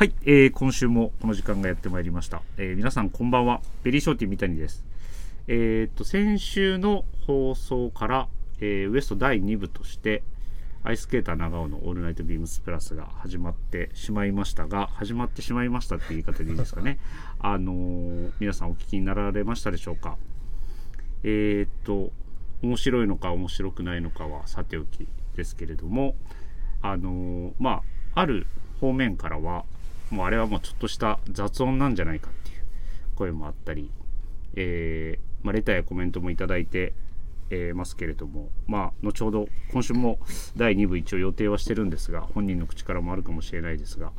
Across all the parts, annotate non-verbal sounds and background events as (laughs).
はい、えー今週もこの時間がやってまいりました。えー皆さんこんばんは。ベリーショーティー三谷です。えーっと、先週の放送から、えーウエスト第2部として、アイススケーター長尾のオールナイトビームスプラスが始まってしまいましたが、始まってしまいましたって言い方でいいですかね。(laughs) あのー皆さんお聞きになられましたでしょうか。えーっと、面白いのか面白くないのかはさておきですけれども、あのーまあ、ある方面からは、もうあれはもうちょっとした雑音なんじゃないかっていう声もあったり、えーまあ、レターやコメントもいただいて、えーますけれども、まあ、後ほど今週も第2部一応予定はしてるんですが、本人の口からもあるかもしれないですが、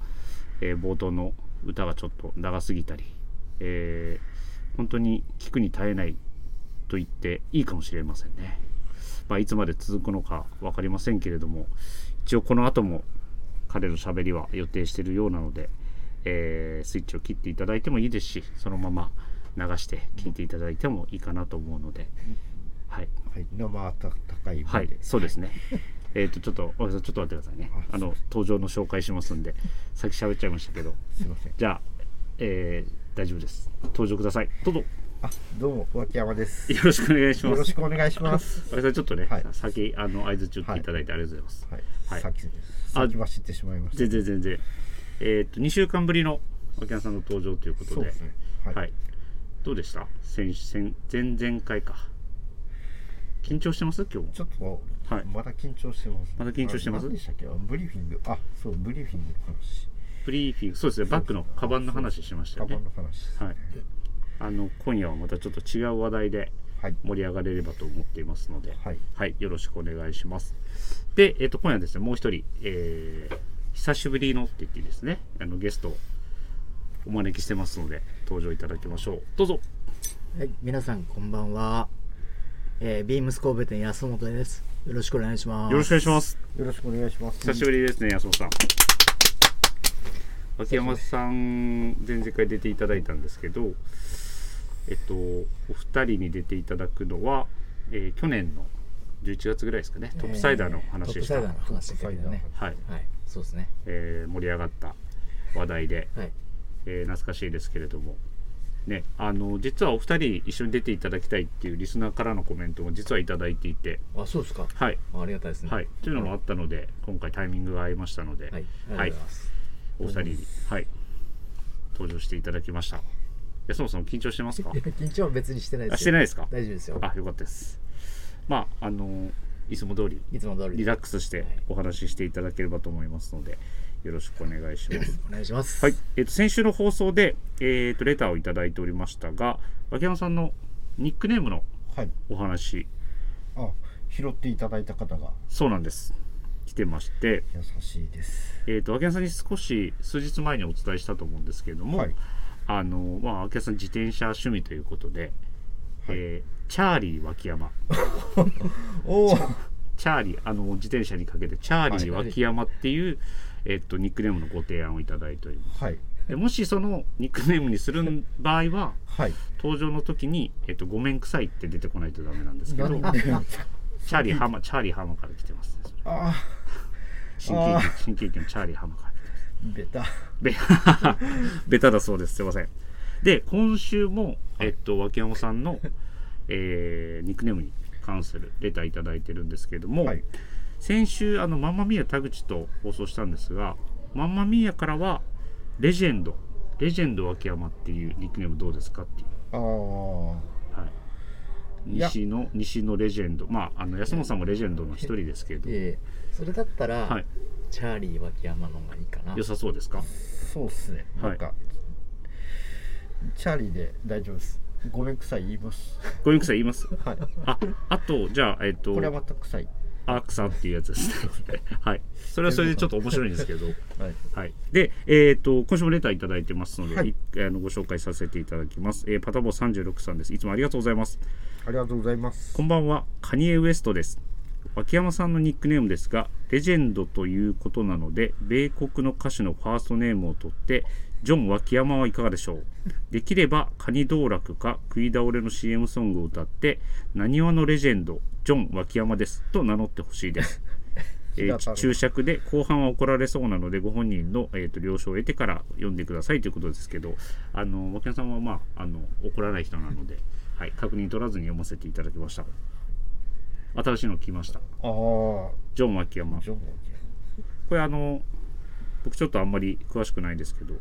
えー冒頭の歌がちょっと長すぎたり、え本当に聞くに耐えないと言っていいかもしれませんね。まあ、いつまで続くのか分かりませんけれども一応この後も彼の喋りは予定しているようなので、えースイッチを切っていただいてもいいですしそのまま流して聞いていただいてもいいかなと思うので、はい、はい、生温かいはい、そうですね。えっとちょっと、ちょっと待ってくださいね。ああの登場の紹介しますんで、さっき喋っちゃいましたけど、すいません。じゃあ、えー大丈夫です。登場ください。どうぞ。あ、どうも脇山です。よろしくお願いします。よろしくお願いします。おやさんちょっとね、はい先あの合図打っていただいてありがとうございます。はい、はい先あ先走ってしまいました。全然全然。えっ、と2週間ぶりの脇山さんの登場ということで、ね。はい。はい。どうでした？先先前々回か。緊張してます？今日も。ちょっと、はいまだ緊張してます。まだ緊張してます？でしたっけ？あブリーフィング。あ、そうブリーフィングの話。ブリーフィングそうですね。バッグのカバンの話しましたよねカバン。の話ですね。はい。あの今夜はまたちょっと違う話題ではい。盛り上がれればと思っていますので、はい。はい、よろしくお願いします。で、えっ、と今夜はですね、もう一人、えー久しぶりのって言っていいですね、あのゲストをお招きしてますので登場いただきましょう。どうぞ。はい、皆さんこんばんは。えー、ビームス神戸店安本です。よろしくお願いします。よろしくお願いします。よろしくお願いします。久しぶりですね、安本さん。秋山さん、前々回出ていただいたんですけど、えっと、お二人に出ていただくのは、えー去年の11月ぐらいですかね、トップサイダーの話でした。トップサイダーの話でね。はい、はい、そうですね。えー盛り上がった話題で、はい。えー懐かしいですけれども、ね、あの実はお二人一緒に出ていただきたいっていうリスナーからのコメントも実はいただいていて、あ、そうですか。はい、ありがたいですね。はい、というのもあったので、今回タイミングが合いましたので、はい。ありがとうござい。お二人に、はい、登場していただきました。安本さん緊張してますか？(laughs) 緊張は別にしてないですしてないですか？大丈夫ですよ。あ、よかったです。まあ、あのいつも通りいつも通り。リラックスしてお話ししていただければと思いますので、よろしくお願いします。お願いします。はい、えっ、と先週の放送で、えっ、とレターをいただいておりましたが、脇山さんのニックネームのはい。お話、あ、拾っていただいた方がそうなんです。来てまして、優しいです。えっ、と脇山さんに少し数日前にお伝えしたと思うんですけれども、はい。あのまあ脇山さん自転車趣味ということで、えーチャーリー脇山、(laughs) おお。チャーリーあの自転車にかけてチャーリー脇山っていう、えっ、とニックネームのご提案をいただいております。はい。でもしそのニックネームにする場合は。はい。登場の時に、えっと、ごめんくさいって出てこないとダメなんですけど、チャーリーハマ、チャーリーハマから来てます、ね。あ新喜劇、新喜劇のチャーリーハマから来てます。ー、ベタ。べ、(laughs) ベタだそうです。すいません。で、今週も、えっと、脇山さんの、(laughs) えーニックネームに関するレターいただいてるんですけれども、はい。先週、あの、マンマミーヤ田口と放送したんですが、マンマミーヤからは、レジェンド、レジェンド脇山っていうニックネームどうですかっていう。ああ。西の西のレジェンドまああの安本さんもレジェンドの一人ですけれども、えー、それだったら、はい、チャーリー脇山の方がいいかな。良さそうですか？そうっすね。はいなんか、チャーリーで大丈夫です。ごめんくさい言います。ごめんくさい言います？はい。ああとじゃあえっ、とこれはまた臭い。アークさんっていうやつですね (laughs) はいそれはそれでちょっと面白いんですけどはい。はいでえっ、と今週もレターいただいてますので、はいいあのご紹介させていただきます、えーパタボー36さんですいつもありがとうございますありがとうございます。こんばんは、カニエ・ウエストです。脇山さんのニックネームですが、レジェンドということなので、米国の歌手のファーストネームを取って、ジョン脇山はいかがでしょう？できれば、カニ道楽か食い倒れの CM ソングを歌って、なにわのレジェンド、ジョン脇山ですと名乗ってほしいです。(laughs) えー注釈で後半は怒られそうなのでご本人の、えー、と了承を得てから読んでくださいということですけどあの脇山さんはまああの怒らない人なので、はい、確認取らずに読ませていただきました。新しいの来ました。ああジョン脇山これあの僕ちょっとあんまり詳しくないですけど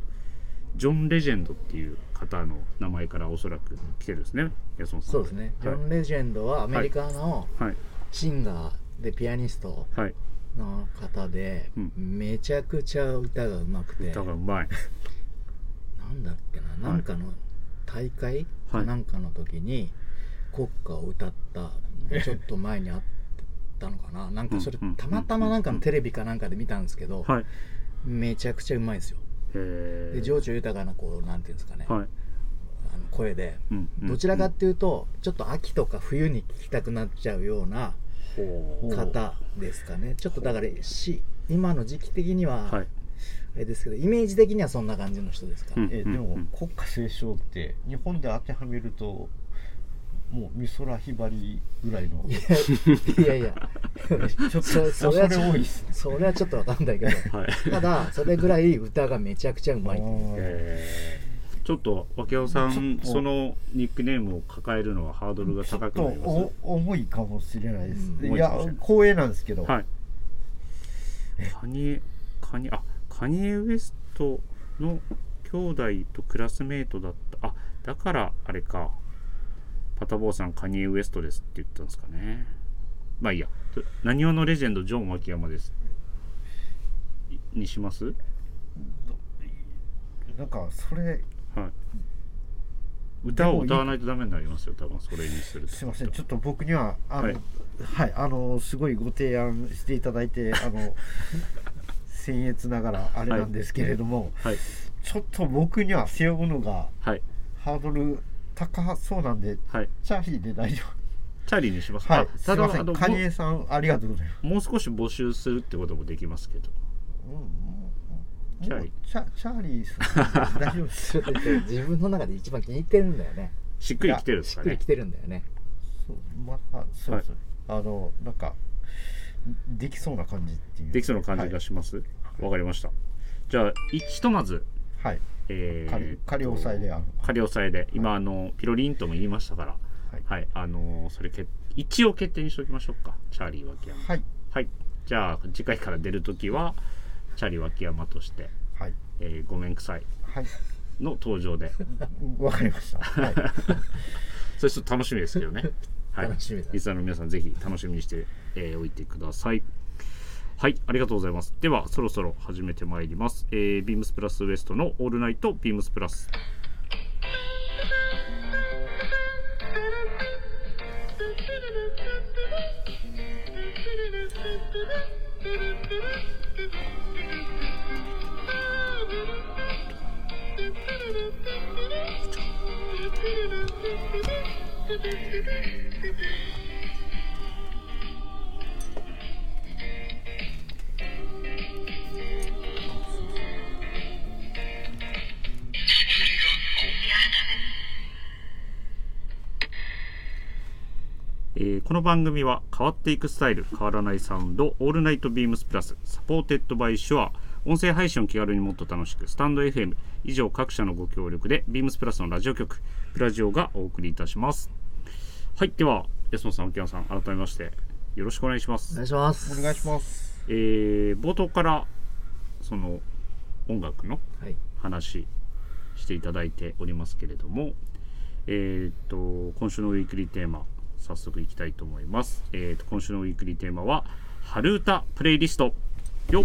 ジョン・レジェンドっていう方の名前からおそらく来てるんですね。安本さん。そうですね。ジョン・レジェンドはアメリカのはい。シンガーでピアニストはいの方で、うん。めちゃくちゃ歌がうまくて、歌がうまい。(laughs) なんだっけな、なんかの大会はい。かなんかの時に国歌を歌った、ちょっと前にあったのかな、なんかそれたまたまなんかのテレビかなんかで見たんですけど、はい。めちゃくちゃうまいですよ。えで情緒豊かなこうなんていうんですかね、はい。あの声で、うんうんどちらかっていうとちょっと秋とか冬に聴きたくなっちゃうような方ですかね。ちょっとだからし今の時期的には、はい。あれですけどイメージ的にはそんな感じの人ですか？うんね、えでも、うん。国歌斉唱って日本で当てはめるともう美空ひばりぐらいの。いやいやいや。ちょっとそそれは多いっすねそれはちょっとわかんないけど。はい。ただそれぐらい歌がめちゃくちゃうまい。ちょっと脇尾さんそのニックネームを抱えるのはハードルが高くなります。お重いかもしれないです、うんいや光栄なんですけど、はい。カニエカニあカニエ・ウエストの兄弟とクラスメートだった。あだからあれかパタボーさんカニエ・ウエストですって言ったんですかね。まあいいや。なにわのレジェンドジョン脇山です？いにします？なんかそれはい。歌を歌わないとダメになりますよ多分それにすると。すいません。ちょっと僕にはあのははいい、あのすごいご提案していただいてあの (laughs) 僭越ながらあれなんですけれども、はい。ちょっと僕には背負うのがはい。ハードル高そうなんではい。チャーリーで大丈チャーリーにします。夫はい。あすいませあのんカニエさんありがとうございます。もう少し募集するってこともできますけど。うんチャーリ。ーチャチャーリーさん大丈夫です。(laughs) 自分の中で一番気に入ってるんだよね。しっくりきてるんですかね。しっくりきてるんだよね。そうまたそうですね、あのなんかできそうな感じっていう。できそうな感じがします？わ、かりました。じゃあいひとまずはい、はいえー仮仮押さえで仮押さえで。今、あのピロリンとも言いましたから。はい。はい。あのそれけ一応決定にしておきましょうか。チャーリー脇山。はい。はい。じゃあ次回から出るときはチャーリー脇山として、はい。えーごめんくさい。はい。の登場で。(laughs) わかりました。はい。(laughs) それちょっと楽しみですけどね。(laughs) はい、楽しみだ。リスナーの皆さんぜひ楽しみにしてえーおいてください。はい、ありがとうございます。では、そろそろ始めてまいります。えー、ビームスプラスウエストのオールナイトビームスプラス。(laughs) えーこの番組は変わっていくスタイル変わらないサウンドオールナイトビームスプラス supported by SHURE 音声配信を気軽にもっと楽しくスタンド FM 以上各社のご協力でビームスプラスのラジオ局プラジオがお送りいたします。はいでは安本さん秋山さん改めましてよろしくお願いします。お願いします。お願いします。えー冒頭からその音楽のはい。話していただいておりますけれども、えーっと今週のウィークリーテーマ早速いきたいと思います、えーっと今週のウィークリーテーマは春歌プレイリスト。よっ。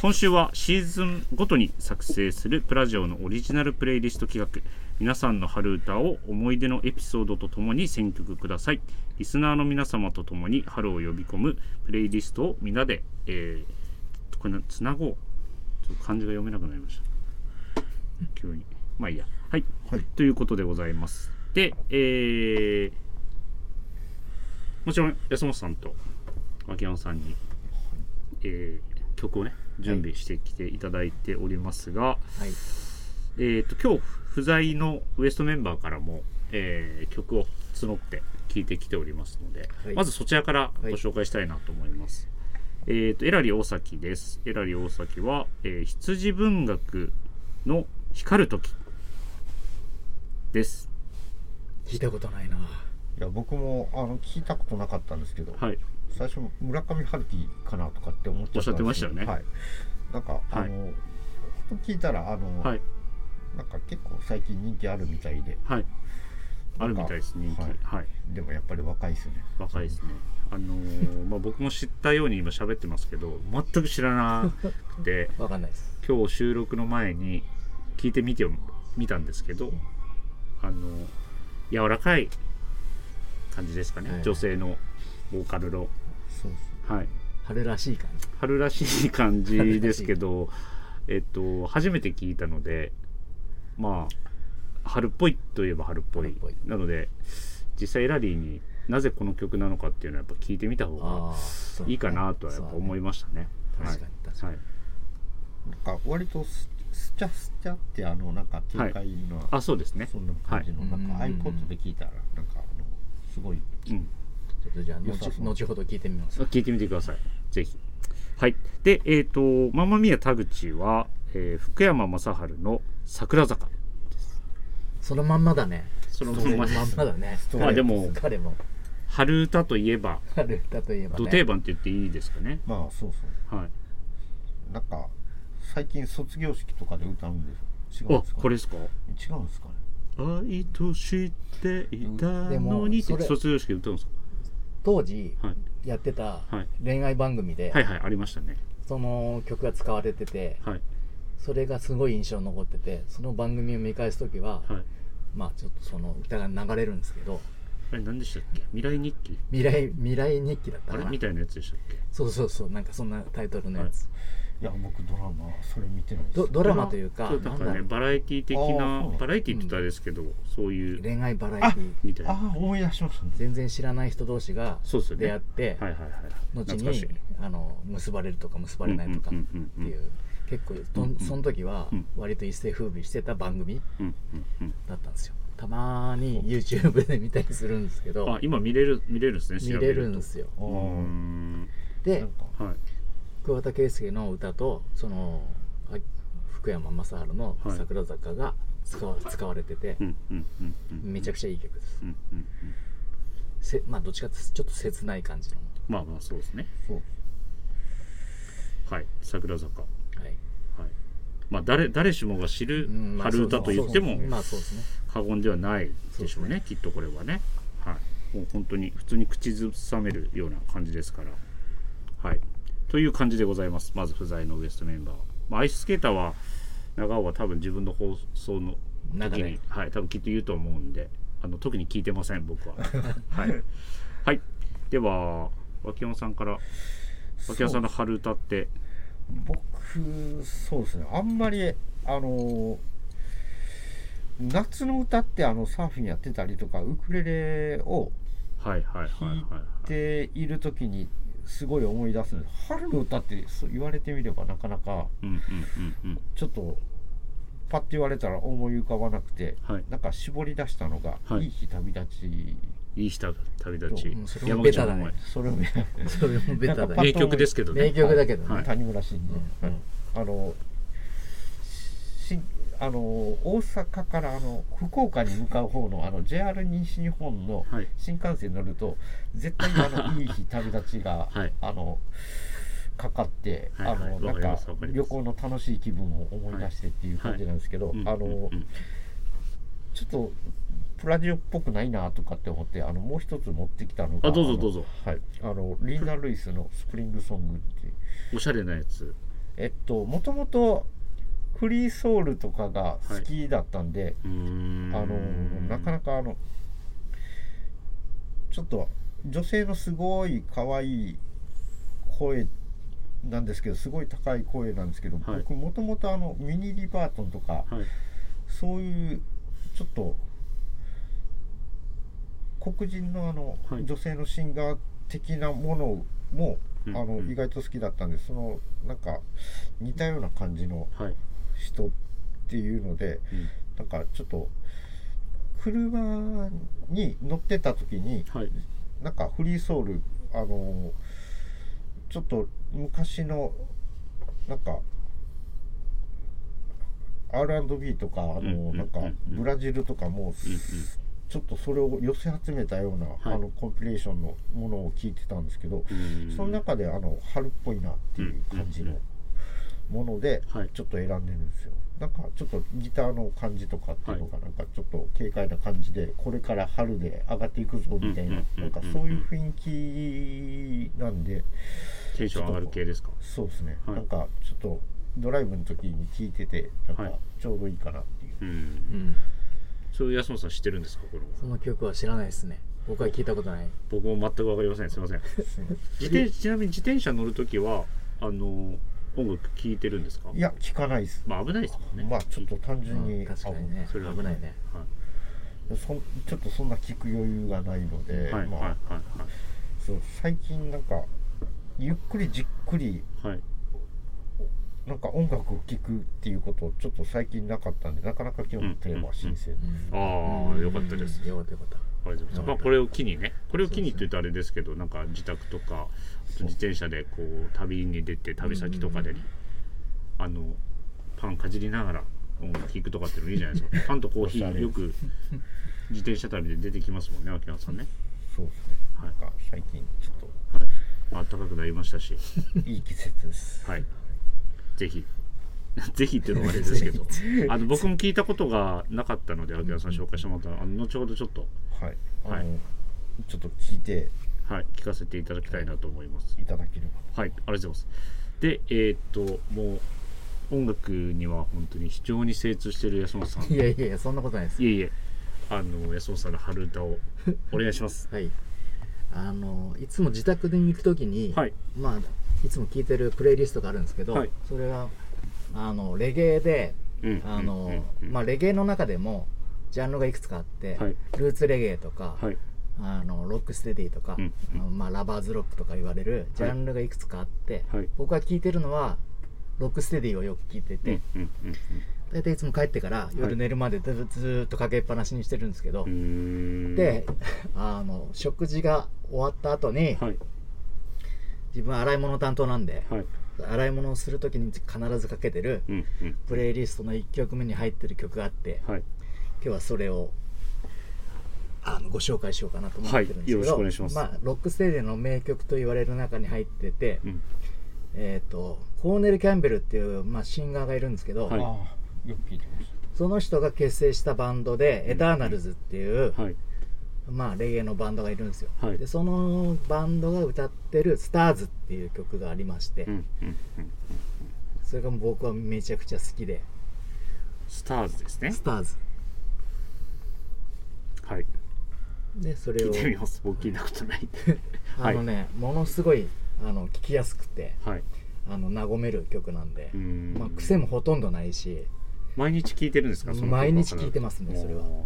今週はシーズンごとに作成するプラジオのオリジナルプレイリスト企画。皆さんの春歌を思い出のエピソードとともに選曲ください。リスナーの皆様とともに春を呼び込むプレイリストをみんなで、えー、こつなごう。ちょっと漢字が読めなくなりました。急に。まあいいや。はい、はい。ということでございますでえー、もちろん安本さんと牧山さんに、えー曲をね準備してきていただいておりますが、はいえー、と今日不在のウエストメンバーからも、えー曲を募って聞いてきておりますので、はいまずそちらからご紹介したいなと思います。えっ、と、エラリ大崎です。エラリ大崎は、えー羊文学の光る時です。聞いたことないな。いや僕もあの聞いたことなかったんですけど、はい。最初村上春樹かなとかって思っちゃったんですけどおっしゃってましたよねはい、なんかあの、はと聞いたらあの、はい。なんか結構最近人気あるみたいではい。あるみたいです、人気。はいはい。でもやっぱり若いですね若いですね。あのー (laughs) まあ僕も知ったように今喋ってますけど、全く知らなくて、(laughs) わかんないです。今日収録の前に聞いてみてみたんですけど、あの柔らかい感じですかね、はい。女性のボーカルの、はい、春らしい感じ。春らしい感じですけど (laughs) えっと初めて聞いたのでまあ春っぽいといえば春っぽい。なので実際エラリーになぜこの曲なのかっていうのはやっぱ聞いてみた方がいいかなとはやっぱ思いましたね。確かに確かに。はい。なんか割とススチャスチャってあのなんか軽快な、あそうですねそんな感じの、はいなんかうん iPod で聞いたらなんかあのすごいうんちょっとじゃあ後後ほど聞いてみます。聞いてみてください。ぜひ。はい。で、えっ、と、ママミヤ田口は、えー福山雅治の桜坂。そのまんまだね。そのまんまだね。トまあでも彼も春歌といえば、春歌といえばね。土定番って言っていいですかね。まあそうそはい。うなんか最近卒業式とかで歌うんです違うんあですか、これですか？違うんですかね？愛と知っていたのにってでもそれ卒業式で歌うんです当時か、はい、やってたはい。恋愛番組で、はいはいありましたね。その曲が使われてて、はい。それがすごい印象に残ってて、その番組を見返すときは、はい。まあちょっとその歌が流れるんですけど、あれ何でしたっけ？未来日記？未来未来日記だったかな。あれみたいなやつでしたっけ？そうそうそうなんかそんなタイトルのやつ、いや僕ドラマそれ見てないです。ドドラマ？というかかね、バラエティ的あーそう。なバラエティって言ったらあれですけど、そういう、恋愛バラエティみたいな。ああ思い出しましたね。全然知らない人同士がそうですよね。出会って、はいはいはい。後懐かしい。にあの結ばれるとか結ばれないとかってうんうんうん。うんいう。結構んうんその時はうん。割と一世風靡してた番組うんうんうん。だったんですよ。たまに YouTube で見たりするんですけど。あ、今見れる、見れるんですね、見れるんですよ。あうーん。でなんか。はい。桑田佳祐の歌とそのあ福山雅治の「はい桜坂」が使わ使われてて。めちゃくちゃいい曲ですうんうんうん。せまあどっちかってちょっと切ない感じのまあまあ、そうですね。はい。桜坂。はい。はいまあ、誰、誰しもが知る春歌と言っても過言ではないでしょうね、きっとこれはね。はい。もう本当に普通に口ずさめるような感じですから。はい。という感じでございます。まず不在のウエストメンバー。まあ、アイススケーターは、長尾は多分自分の放送の時に、はい、多分きっと言うと思うんで、あの特に聞いてません、僕は。はい。(laughs) はい。では、脇山さんから、脇山さんの春歌って、僕そうですねあんまりあの夏の歌ってあのサーフィンやってたりとかウクレレをはいはいはい弾いはい。ている時にすごい思い出すんです春の歌ってそう言われてみればなかなかうんうんうんうん。ちょっとパッと言われたら思い浮かばなくて、はい。なんか絞り出したのが「はい。いい日旅立ち。いい人旅立ち。う。ん (laughs) それもベタだね」それもベタだ名曲ですけどね。名曲だけどね、はい。谷村新司、うん。はい。あのしあの大阪からあの福岡に向かう方のあの JR 西日本のはい。新幹線に乗ると絶対にあの (laughs) いい日旅立ちが、はい。あのかかって、はいはい。あのなんか旅行の楽しい気分を思い出してっていう感じなんですけど、うんあの、うんうんちょっとプラジオっぽくないなとかって思ってあのもう一つ持ってきたのがあどうぞのどうぞ。はい。あのリーナ・ルイスの「スプリングソング」っていう。おしゃれなやつ。えっともともとフリーソウルとかが好きだったんで、うーん。あのなかなかあのちょっと女性のすごい可愛い声なんですけどすごい高い声なんですけど、はい。僕もともとあのミニ・リバートンとか、はい。そういうちょっと黒人のあの、はい。女性のシンガー的なものも、うん。あのうん。意外と好きだったんでそのなんか似たような感じのはい。人っていうのでうん。なんかちょっと車に乗ってた時にはい。なんかフリーソウルあのちょっと昔のなんか R&B とかあの、なんかブラジルとかも、ちょっとそれを寄せ集めたような、はい。あのコンピレーションのものを聞いてたんですけど、うん。その中であの春っぽいなっていう感じのものではい。ちょっと選んでるんですよ。なんかちょっとギターの感じとかっていうのがなんかちょっと軽快な感じでこれから春で上がっていくぞみたいなうんなんかそういう雰囲気なんでテンション上がる系ですか？そうですね、はい。なんかちょっとドライブの時に聞いててなんはい。かちょうどいいかなっていう。うん。うん。そういう安本さん知ってるんですかこれその曲は知らないですね。僕は聞いたことない。僕も全く分かりません。すいません。すいません自転ちなみに自転車乗るときはあの音楽聴いてるんですか？いや聞かないです。まあ危ないですもんね。まあちょっと単純に、うん確かにね。それは危ないね。はい。そんちょっとそんな聞く余裕がないので、はいはいまあ、はそう最近なんかゆっくりじっくりいはい。なんか音楽を聴くっていうことちょっと最近なかったんでなかなか今日のテーマは新鮮、うんああよかったです。うんよかったよかった。まあこれを機にねこれを機にって言うとあれですけどなんか自宅とかあと自転車でこう旅に出て旅先とかでねあのパンかじりながら音楽聴くとかっていうのいいじゃないですか。パンとコーヒーよく自転車旅で出てきますもんね秋山さんね。そうですね、はい。なんか最近ちょっはい。暖かくなりましたし。と (laughs) いい季節です。はい。ぜひ。(laughs) ぜひっていうのもあれですけど。(laughs) あの僕も聞いたことがなかったので秋山さん紹介してもらったあの後ほどちょっと。はい。あの、はい。ちょっと聞いてはい聞かせていただきたいなと思います。いただければ。はい、ありがとうございます。で、えーっと、もう音楽には本当に非常に精通している安本さん。いやいやいやそんなことないです。いえいえ、あの安本さんの春歌を (laughs) お願いします。はい。あのいつも自宅に行く時に、はい、まあいつも聴いてるプレイリストがあるんですけど、はい。それはあのレゲエでうんあの、まあレゲエの中でもジャンルがいくつかあって、はい。ルーツレゲエとか、はい、あのロックステディとか、うん。あのまあ、ラバーズロックとか言われるジャンルがいくつかあって、はい。僕が聴いてるのはロックステディをよく聴いてて、うんうんうん大体いつも帰ってから夜寝るまでずっとかけっぱなしにしてるんですけど、うん、うーん。であの食事が終わった後に、はい、自分は洗い物担当なんで、はい、洗い物をする時に必ずかけてるうんうん、プレイリストの1曲目に入ってる曲があってはい、今日はそれをあのご紹介しようかなと思ってるんですけど、はいよろしくお願いします。あ、ロックステージの名曲と言われる中に入ってて、うん、えー、とコーネル・キャンベルっていう、まあ、シンガーがいるんですけど、はい。その人が結成したバンドで、エターナルズっていう、はい、まあ、レゲエのバンドがいるんですよ、はい。でそのバンドが歌ってる「スターズっていう曲がありまして、うん、うん、うん、それが僕はめちゃくちゃ好きで。スターズですね。ス。ターズ。はい、でそれを。聞いてみます。僕聞いたことないんで。(laughs) あのね、ものすごいあの聴きやすくてはい、あの和める曲なんでまあ、癖もほとんどないし毎日聞いてるんですか？毎日聞いてますねそれは。お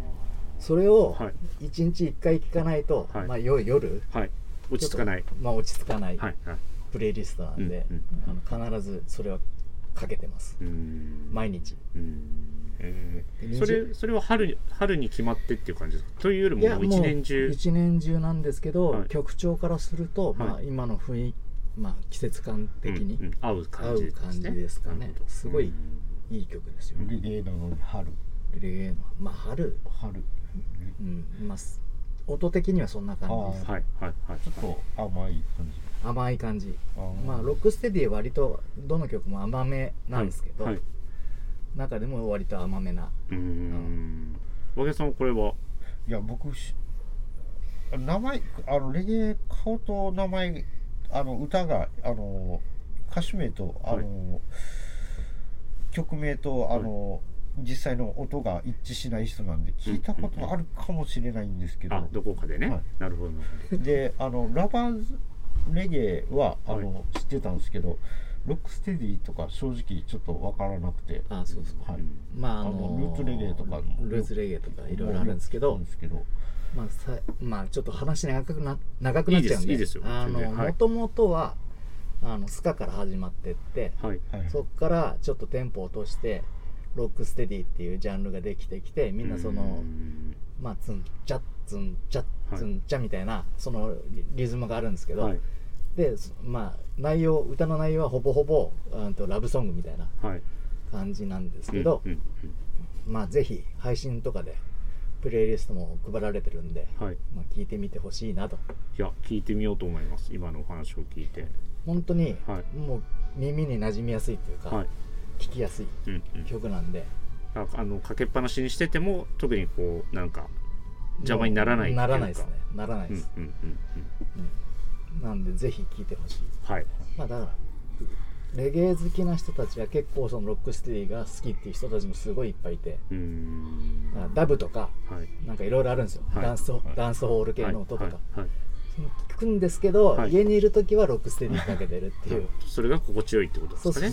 それをはい。1日1回聴かないと、はい。まあ、よ夜ーはい、落ち着かない。まあ、落ち着かないはい、はい。プレイリストなんで、うんうんあの必ずそれはかけてます。毎日。うーん。えー。でそれそれは春に春に決まってっていう感じですか？というよりももう一年中。一年中なんですけど、はい。曲調からすると、まあ、はい。今の雰囲気、まあ、季節感的にう合う感じですね。合う感じですかね。すごいうん。いい曲ですよね、レゲエなのに春。レゲエのまあ春、春。うん。まあ、す音的にはそんな感じです。あはいはいはい。ちょっと甘い感じ。甘い感じ。まあロックステディは割とどの曲も甘めなんですけど、はいはい中でも割と甘めな。うーん。和毛さんはこれは？いや僕し名前あのレゲエ顔と名前あの歌があの歌手名とあの、曲名とあの、実際の音が一致しない人なんで聞いたことあるかもしれないんですけど、あどこかでね、はい。なるほどなるであのラバーズレゲエはあの、は知ってたんですけどロックステディとか正直ちょっと分からなくて。あそうですか。はい、まあああののルーツレゲエとかもルーツレゲエとかいろいろあるんですけどまあさまあちょっと話長くな長くなっちゃうんでいいですいいですよあの全然はいもともとはあのスカから始まってってはいはいそっからちょっとテンポを落としてロックステディっていうジャンルができてきてみんなそうのまあツンチャッツンチャツンチャみたいなそのリリズムがあるんですけど、はいでそまあ内容歌の内容はほぼほぼうんとラブソングみたいなはい。感じなんですけど、うんうんまあぜひ配信とかでプレイリストも配られてるんで、うんはい。まあ、聞いてみてほしいなと。いや聞いてみようと思います。今のお話を聞いて。本当にはい。もう耳に馴染みやすいというか、はい。聞きやすいうんうん。曲なんで。ああのかけっぱなしにしてても特にこうなんか邪魔にならないならないですね。ならないです、うんうんうん。うんなんでぜひ聴いてほしい。はい。まあだからレゲエ好きな人たちは結構そのロックステディが好きっていう人たちもすごいいっぱいいてダブとかはい。なんかいろいろあるんですよ、はい。ダンスはい。ダンスホール系の音とか、聞くんですけど、はい。家にいる時はロックステディかけてるっていう。それが心地よいってことですかね。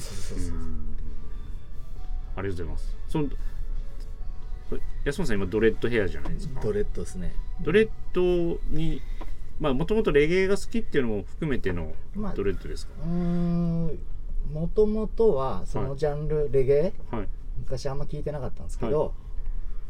ありがとうございます。その安本さん今ドレッドヘアじゃないですか？ドレッドですね。ドレッドにまあもともとレゲエが好きっていうのも含めてのまあドレッドですか、うーんもともとはそのジャンル、レゲエ？はい。昔あんま聞いてなかったんですけど、はい。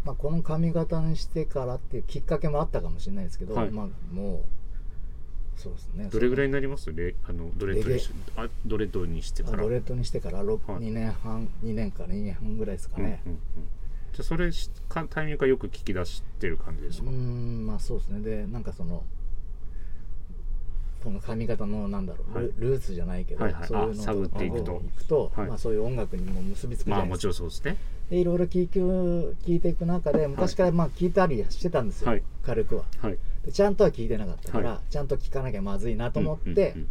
まあ、この髪型にしてからっていうきっかけもあったかもしれないですけど、はい。まあ、もうそうですね。どれぐらいいになります？レあのドレッドにしあドレッドにしてから？ドレッドにしてから？6、はい。2年半2年から2年半ぐらいですかね。うんうんうん。じゃあそれしかタイミングがよく聞き出してる感じですか、んまあそうですね。でなんかそのこの髪型のなんだろう、はい。ルルーツじゃないけど、はいはい。そういうのあ探っていくと。行くと、はい。まあ、そういう音楽にも結びつくじゃまあもちないですか、ろんそうですねでいろいろ聞いて聞いていく中で昔からまあ聞いたりしてたんですよ、はい。軽くは。はい。でちゃんとは聞いてなかったから、はちゃんと聞かなきゃまずいなと思って、うんうん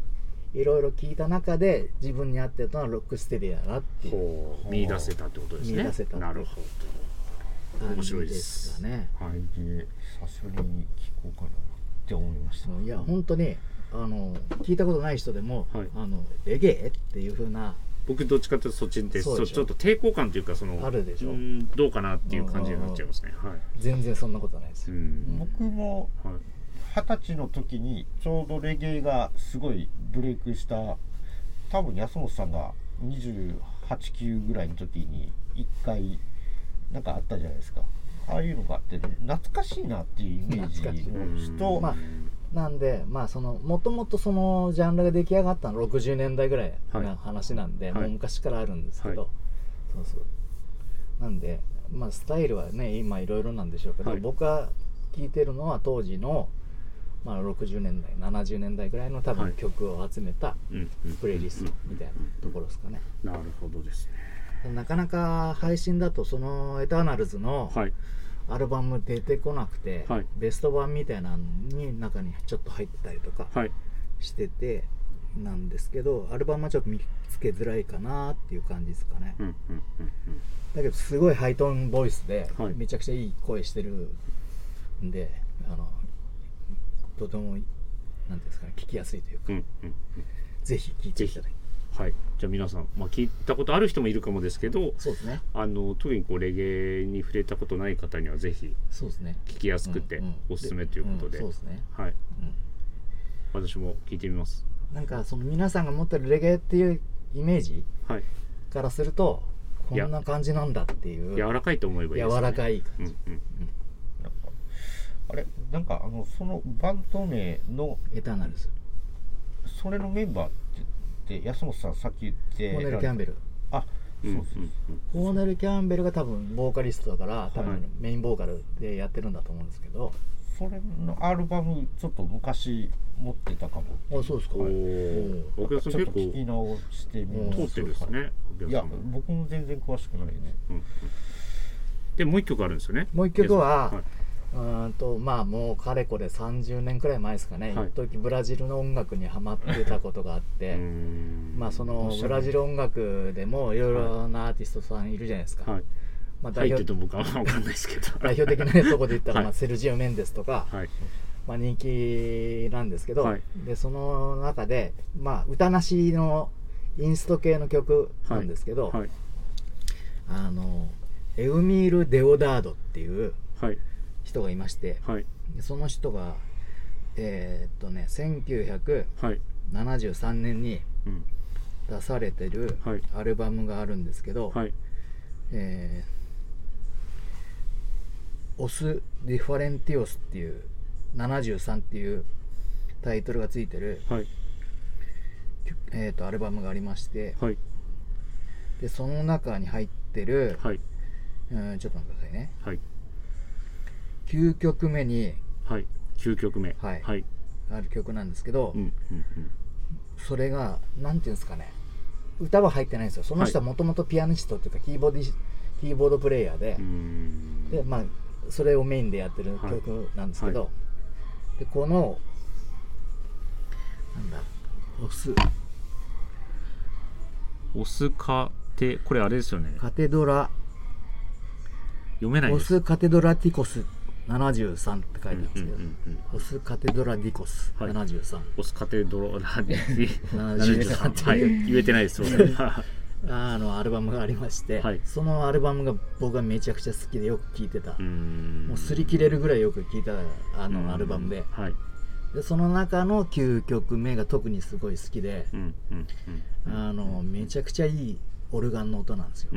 うん。いろいろ聞いた中で自分に合ってたのはロックステディだなっていう。見出せたってことですね。見出せたなるほ感じ面白いでですね。どはい。で久しぶりに聞こうかなって思いました。いや本当にあの聞いたことない人でも、はい。あのレゲエっていう風な僕どっちかというとそっちでそうでしょ。ちょっと抵抗感というかそのあるでしょ。うんどうかなっていう感じになっちゃいますね。はい。全然そんなことないです。僕もはい。二十歳の時にちょうどレゲエがすごいブレイクした多分安本さんが289ぐらいの時に1回なんかあったじゃないですか。ああいうのがあって懐かしいなっていうイメージの人、まあなんでまあそのもともとそのジャンルが出来上がったのは60年代ぐらいな話なんで、はい。もう昔からあるんですけど、はい。そうそう。なんでまあスタイルはね今いろいろなんでしょうけど、はい。僕が聞いてるのは当時の、まあ、60年代70年代ぐらいの多はい。分曲を集めたプレイリストみたいなところですかね、なるほどですね。なかなか配信だとそのエターナルズのはいアルバム出てこなくて、はい。ベスト版みたいなのに中にちょっと入ってたりとかはい。しててなんですけどアルバムはちょっと見つけづらいかなっていう感じですかね、うんうんうんうん。だけどすごいハイトーンボイスで、はい。めちゃくちゃいい声してるんであのとてもなんていうんですかね聞きやすいというか、うんうんうん。ぜひ聞いていただきはい。じゃあ皆さん、まあ、聞いたことある人もいるかもですけどそうですね。あの特にこうレゲエに触れたことない方にはぜひそうですね。聞きやすくておすすめということで,、うんそうですね、はい。うん。私も聞いてみます。なんかその皆さんが持ってるレゲエっていうイメージはい。からするとこんな感じなんだっていう。柔らかいと思えばいいです、ね、柔らかい感じ、うんうんなん。かあれなんかあのそのバンド名のエターナルズ。それのメンバーってって安本さんさっき言ってコーネル・キャンベル。あうんそうそうう。ん。コーネル・キャンベルが多分ボーカリストだから多はい。分メインボーカルでやってるんだと思うんですけど、それのアルバムちょっと昔持ってたかも。あそうですか？おー。お奥田さんちょっと結構聞き直してみます通ってるんですね奥いや僕も全然詳しくないね。でもう一曲あるんですよね。もう一曲ははうーんとまあもうかれこれ30年くらい前ですかね、はい。一時ブラジルの音楽にハマってたことがあって、まあそのブラジル音楽でもいろいろなアーティストさんいるじゃないですか、はい。まあ、入って代表ると僕は分かんないですけど。代表的なところで言ったら、はいまあ、セルジオ・メンデスとか、(laughs) はい。まあ、人気なんですけど、はい。でその中で、まあ、歌なしのインスト系の曲なんですけど、はいあのエウミール・デオダードっていうはい人がいましてはい。でその人がえーっとね1973はい年にうん。出されてるはい。アルバムがあるんですけど、はい。えーオス・ディファレンティオスっていう73っていうタイトルがついてる、はい。えー、とアルバムがありましてはい。でその中に入ってる、はい。うんちょっと待ってくださいね。はい9曲目にはい。9曲目。はい。はい。ある曲なんですけど、うんうんそれがなんていうんですかね。歌は入ってないんですよ。その人はもともとピアニストというかキーボーディキーボードプレイヤーでうんう、ん。でまあそれをメインでやってるはい。曲なんですけど、はでこのなんだオス。オスカテこれあれですよね。カテドラ。オ読めないです。スカテドラティコス73って書いてあるんですけど、オスカテドラディコスはい。73、オスカテドロラディ73 (laughs) はい。言えてないです (laughs) あのアルバムがありまして、はい。そのアルバムが僕がめちゃくちゃ好きでよく聴いてた、もう擦り切れるぐらいよく聴いたあうん。のアルバムで。はい。でその中の9曲目が特にすごい好きで、あのめちゃくちゃいいオルガンの音なんですよ、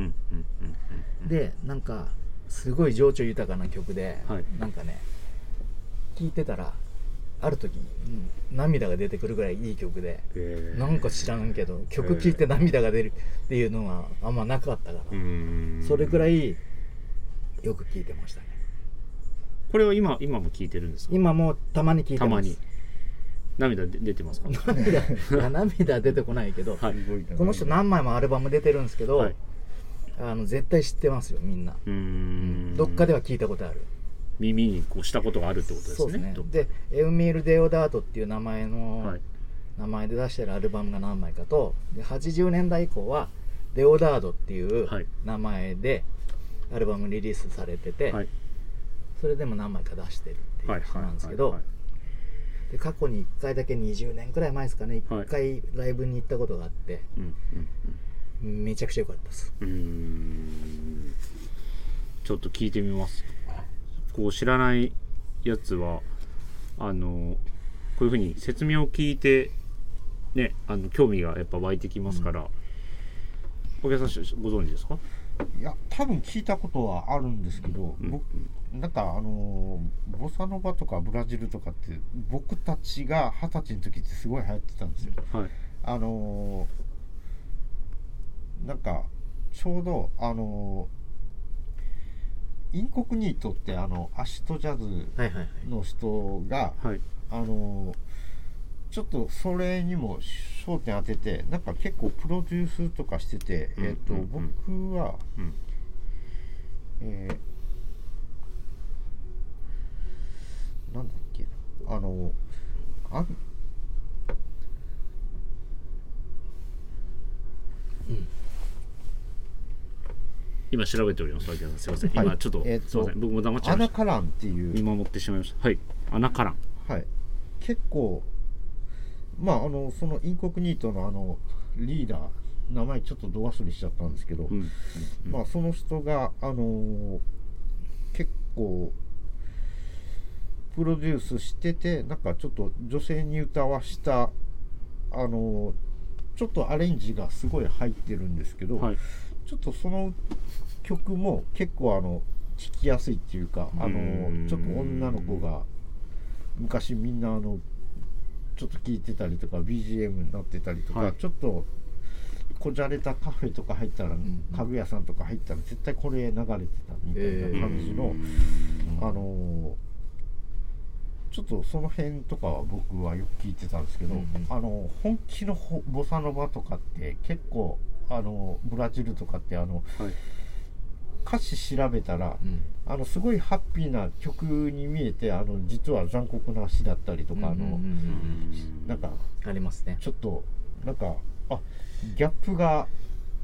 でなんかすごい情緒豊かな曲で、はい。なんかね聴いてたらある時、うん涙が出てくるぐらいいい曲で、へー。なんか知らんけど曲聴いて涙が出るっていうのがあんまなかったから、うーん。それくらいよく聴いてましたね。これは今今も聞いてるんですか？今もたまに聴いてます。涙で出てますか？涙いや涙出てこないけど、はい。この人何枚もアルバム出てるんですけど、はいあの絶対知ってますよみんな、うーん。どっかでは聞いたことある。耳にこうしたことがあるってことですね。ねでエウミール・デオダートっていう名前の、はい。名前で出してるアルバムが何枚かとで80年代以降はデオダードっていうはい。名前でアルバムリリースされてて、はい。それでも何枚か出してるっていう人はいはいなんですけど、はいで過去に1回だけ20年くらい前ですかね。はい。1回ライブに行ったことがあって、うんうんめちゃくちゃ良かったです。うん。ちょっと聞いてみます。こう知らないやつはあのこういうふうに説明を聞いてねあの興味がやっぱ湧いてきますから、お客さんご存知ですか？いや多分聞いたことはあるんですけど、うん。僕なんかあのーボサノバとかブラジルとかって僕たちが二十歳の時ってすごい流行ってたんですよ。はい。あのーなんかちょうどあのーインコクニートってあのアシトジャズはいはいはい。の人がはい。あのーちょっとそれにも焦点当ててなんか結構プロデュースとかしてて、うんえっ、と、うんうん。僕は、うん。えーなんだっけあのあ今調べておりますすいません、はい。今ちょっと、えーとすいません。僕も黙っちゃアいました。ナカランっていう。見守ってしまいました。はい。アナカラン。はい、結構まああのそのインコクニートのあのリーダー名前ちょっとど忘れしちゃったんですけど、うん。うん。まあその人があのー結構プロデュースしててなんかちょっと女性に歌わしたあのーちょっとアレンジがすごい入ってるんですけど、はいちょっとその曲も結構あの聴きやすいっていうかあのうんちょっと女の子が昔みんなあのちょっと聴いてたりとか BGM になってたりとか、はい。ちょっとこじゃれたカフェとか入ったら、ん。家具屋さんとか入ったら絶対これ流れてたみたいな感じの、あのちょっとその辺とかは僕はよく聞いてたんですけど、あの本気のほボサノバとかって結構あのブラジルとかってあのはい。歌詞調べたら、うん。あのすごいハッピーな曲に見えてあの実は残酷な詩だったりとか、あのうんうんうんうんなんかありますね。ちょっとなんかあギャップが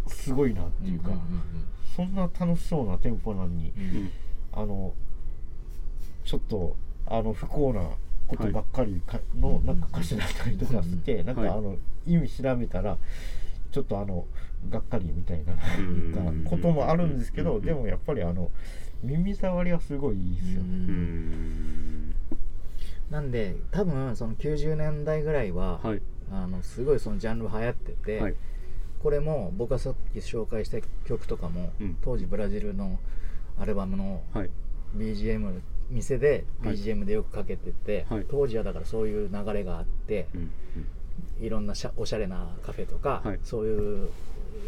すごいなっていうか、んんそんな楽しそうなテンポなのに、うん。うんあのちょっとあの不幸なことばっかりかのなんか歌詞だったりとかして、なんかはい。あの意味調べたらちょっとあのがっかりみたいなこともあるんですけうん。どでもやっぱりあの耳障りはすごいいいですようね。なんで多分その90年代ぐらいは、はい。あのすごいそのジャンル流行ってて、はい。これも僕がさっき紹介した曲とかも、うん。当時ブラジルのアルバムのはい。BGM 店ではい。BGM でよくかけてて、はい。当時はだからそういう流れがあって、うん。いろんなしゃおしゃれなカフェとか、はい。そういう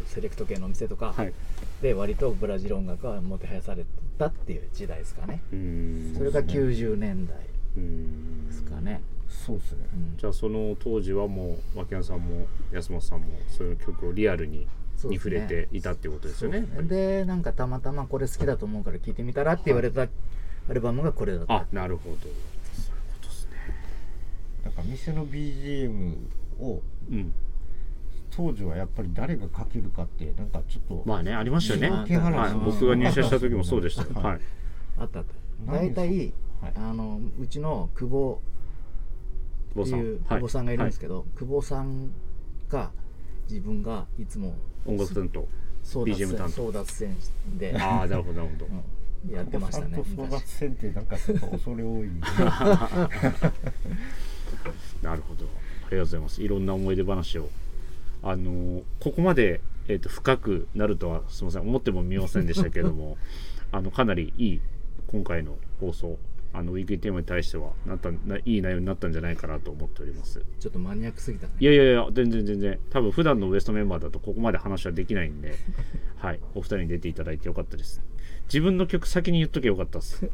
セレクト系のお店とか、はい。で割とブラジル音楽はもてはやされたっていう時代ですかね、うんそれが90年代うんですかね、そうですね。うん。じゃあその当時はもう脇山さんも安本さんもそういう曲をリアルにに触れていたっていうことですよねでなんかたまたまこれ好きだと思うから聴いてみたらって言われたアルバムがこれだった。あなるほど。そういうことですね。なんか店の BGM をうん当時はやっぱり誰がかけるかってなんかちょっとまあねありましたよね、僕が入社した時もそうでしたよ、はい、あったあった何大体、はい。あのうちの久保坊さんっていうはい。久保さんがいるんですけど、ど、久保さんが自分がいつも音楽担当。争奪 BGM 担戦当。争奪戦で、ああなるほどなるほど、うん。やってましたね争奪戦ってなんかちょっと恐れ多い。(laughs) なるほど。ありがとうございます。いろんな思い出話をあのーここまで、えー、と深くなるとはすみません思ってもみませんでしたけれども (laughs) あのかなりいい今回の放送あのウィークリーテーマに対してはなったないい内容になったんじゃないかなと思っております。ちょっとマニアックすぎたね。いやいやいや全然全然。多分普段のウエストメンバーだとここまで話はできないんで (laughs) はいお二人に出ていただいてよかったです。自分の曲先に言っときゃよかったです。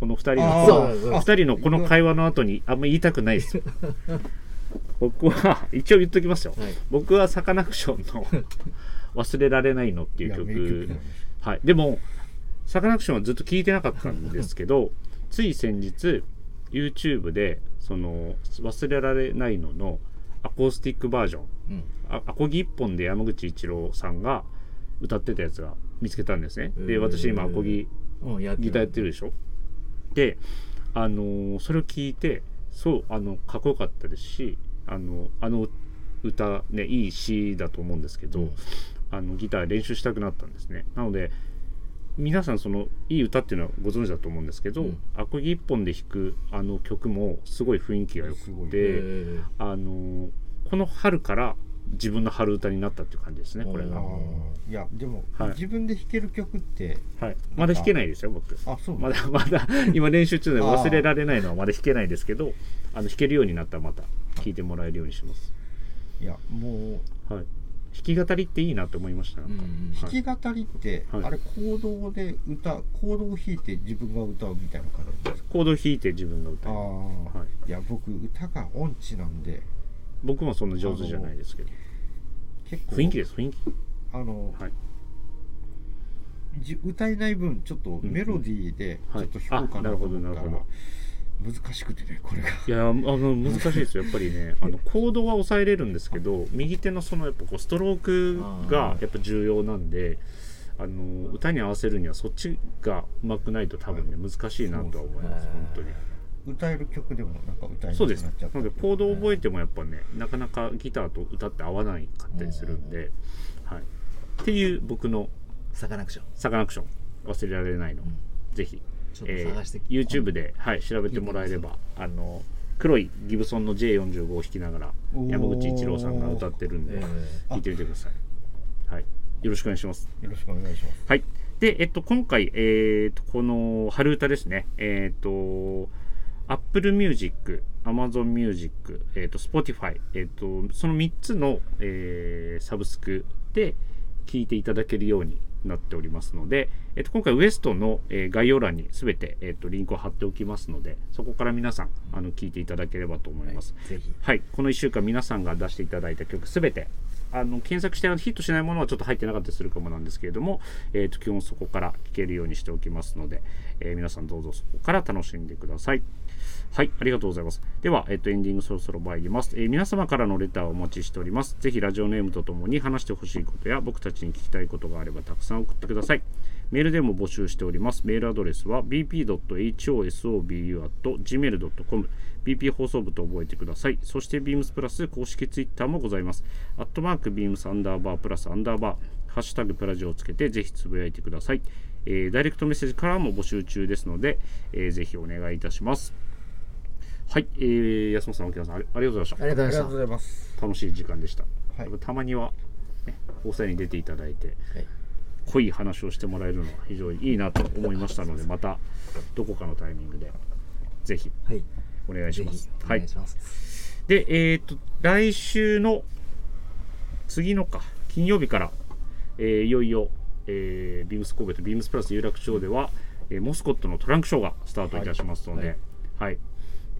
この二人の (laughs) 二人のこの会話の後にあんま言いたくないですよ僕は一応言っときますよ、はい。僕はサカナクションの (laughs)「忘れられないの」っていう曲。はい、でもサカナクションはずっと聞いてなかったんですけどつい先日 YouTube でその「忘れられないの」のアコースティックバージョン。うん。あアコギ一本で山口一郎さんが歌ってたやつが見つけたんですね。で私今アコギギターやってるでしょ？であのーそれを聞いてそうあのかっこよかったですしあのあの歌ねいい詩だと思うんですけど、うん。あのギター練習したくなったんですね。なので皆さんそのいい歌っていうのはご存知だと思うんですけど、うん。アコギ一本で弾くあの曲もすごい雰囲気が良くて、あのーこの春から自分の春歌になったっていう感じですねこれあが、ーいやでも、はい。自分で弾ける曲ってはい、まだ弾けないですよ僕。あそう。まだまだ今練習中で忘れられないのはまだ弾けないですけどあの弾けるようになったらまた弾いてもらえるようにします、いやもうはい、弾き語りっていいなと思いましたうんうん。はい。弾き語りって、はい。あれコードで歌コードを弾いて自分が歌うみたいな感じですか？コードを弾いて自分が歌ああ、う、はい、いや僕歌が音痴なんで僕もそんな上手じゃないですけど。結構。雰囲気です雰囲気。あの、はい。じ歌えない分ちょっとメロディーでちはい。ょっと弾こうかなと思っ難しくてねこれが。いやあの難しいですよやっぱりね。あのコードは抑えれるんですけど右手のそのやっぱこうストロークがやっぱ重要なんであの歌に合わせるにはそっちが上手くないと多分ね難しいなとは思います本当に。歌える曲でもなんか歌えなそうですくなっちゃった。なのでコードを覚えてもやっぱねなかなかギターと歌って合わないかったりするんで、はい、っていう僕のサカナクション。サカナクション。忘れられないの、ぜひ、ちょっとえ探して、ー YouTube で、はい、調べてもらえればあの黒いギブソンの J45 を弾きながら山口一郎さんが歌ってるんでえ聞いてみてください、はい、よろしくお願いします。よろしくお願いします。はい。で、えっと、今回、えっと、この春歌ですね、えっと、Apple Music、Amazon Music、えっと、Spotify、えっと、その3つの、えーサブスクで聞いていただけるようになっておりますので、えっと、今回、ウエストの、えー概要欄にすべて、えっと、リンクを貼っておきますので、そこから皆さん、あの、聞いていただければと思います。ぜひはい、この1週間皆さんが出していただいた曲すべてあの検索してヒットしないものはちょっと入ってなかったりするかもなんですけれども、えー、と基本そこから聴けるようにしておきますので、えー皆さんどうぞそこから楽しんでください。はい、ありがとうございます。では、えっ、と、エンディングそろそろ参ります、えー皆様からのレターをお待ちしております。ぜひラジオネームとともに話してほしいことや僕たちに聞きたいことがあればたくさん送ってください。メールでも募集しております。メールアドレスは bp.hosobu.gmail.com BP 放送部と覚えてください。そして beams プラス公式ツイッターもございます。アットマーク beams アンダーバープラスアンダーバーハッシュタグプラジオをつけてぜひつぶやいてください。えーダイレクトメッセージからも募集中ですので、えーぜひお願いいたします。はい、えー、安本さん、沖縄さんあり、ありがとうございましありがとうございましありがとうございますた。楽しい時間でした。はいたまには、ね、お二人に出ていただいて、た、はい濃い話をしてもらえるのは非常にいいなと思いましたのでまたどこかのタイミングでぜひはいお願いします。お願いします、で、えっ、と、来週の次のか、金曜日から、えーいよいよ、えービームス神戸とビームスプラス有楽町では、えーモスコットのトランクショーがスタートいたしますので、はい。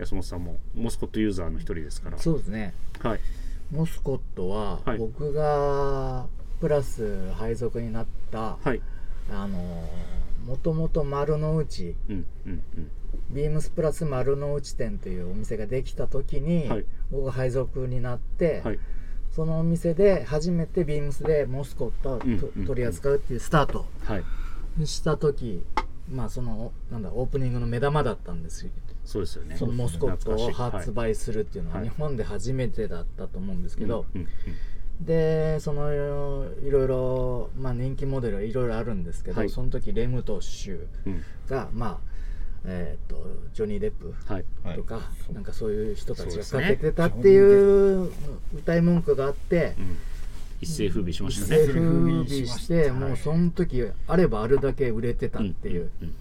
安本さんもモスコットユーザーの一人ですから、そうですねはい。モスコットははい僕がプラス配属になった、はい。あのもともと丸の内うん、うん、うん。ビームスプラス丸の内店というお店ができた時に、はい僕が配属になって、はい。そのお店で初めてビームスでモスコットをと、うんうん取り扱うっていうスタートはい。した時まあそのなんだオープニングの目玉だったんですよそうですよね。そのモスコットを発売するっていうのははい日本で初めてだったと思うんですけど、うん、うん、でそのいろいろ、まあ、人気モデルはいろいろあるんですけど、はいその時レムトッシュうん。うんがまあえー、とジョニー・デップはい。はいとか、そうなんかそういう人たちがかけてたっていう歌い文句があってうん。一世風靡しました一ね。世風靡してはいもうその時あればあるだけ売れてたっていう、うんうん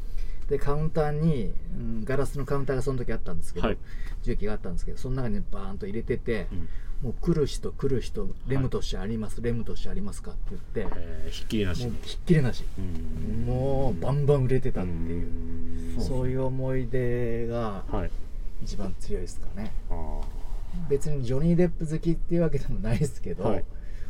でカウンターに、うんガラスのカウンターがその時あったんですけど、はい。重機があったんですけどその中にバーンと入れてて、うん。もう来る人来る人レムとしてあります、レムとしてありますかって言って、えーひっきりなし。もうひっきりなし、うん。もうバンバン売れてたっていう、うん。そういう思い出がはい。一番強いですかね。あー。別にジョニー・デップ好きっていうわけでもないですけど、はい。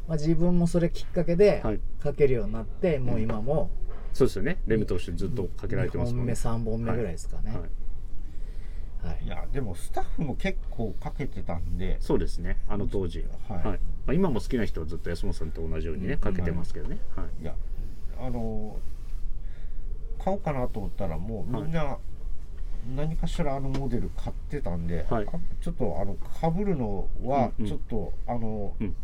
まあ、自分もそれきっかけではい。かけるようになって、もう今もそうですよね。レムとしてずっとかけられてますもんね。2本目3本目ぐらいですかね、はい。はい。いやでもスタッフも結構かけてたんで。そうですね。あの当時。はい。まあ、今も好きな人はずっと安本さんと同じようにねうん。かけてますけどね。はい。い。やあの買おうかなと思ったらもうみんな何かしらあのモデル買ってたんで、はい。あちょっとあのかぶるのはうんうんちょっと、あの、うん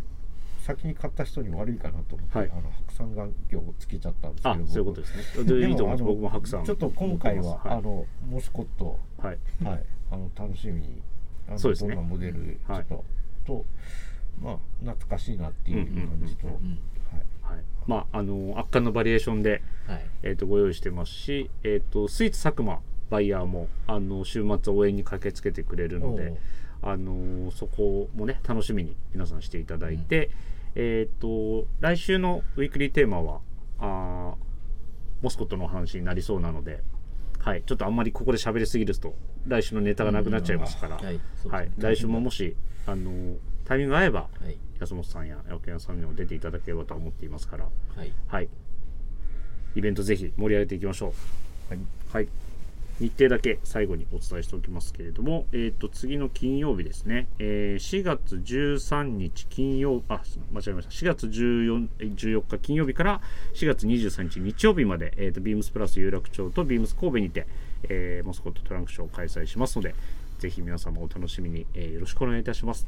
先に買った人に悪いかなと思って、はい。あの白山眼鏡をつけちゃったんですけどあそういうことですね。でいいと思います。あの僕も白さんちょっと今回は、持ってます。あのモスコットはい、はい。はい、あの楽しみにあのそうですね。どんなモデルちょはいっと、とまあ懐かしいなっていう感じと、はい。はい、まああの圧巻のバリエーションで、はい。えー、とご用意してますし、えー、とスイーツ佐久間バイヤーもあの週末応援に駆けつけてくれるので、あのそこもね楽しみに皆さんしていただいて、えっ、と来週のウィークリーテーマはあーモスコットのお話になりそうなので、はい、ちょっとあんまりここで喋りすぎると来週のネタがなくなっちゃいますから、はいはい、来週ももしあのタイミングが合えばはい。安本さんや青木屋さんにも出ていただければと思っていますから、はい。はい、イベントぜひ盛り上げていきましょう。はい。はい、日程だけ最後にお伝えしておきますけれども、えー、と次の金曜日ですね、えー4月13日金曜あ間違えました。4月14えー14日金曜日から4月23日日曜日まで、えー、とビームスプラス有楽町とビームス神戸にて、えーモスコットトランクショーを開催しますのでぜひ皆様お楽しみに、えーよろしくお願いいたします。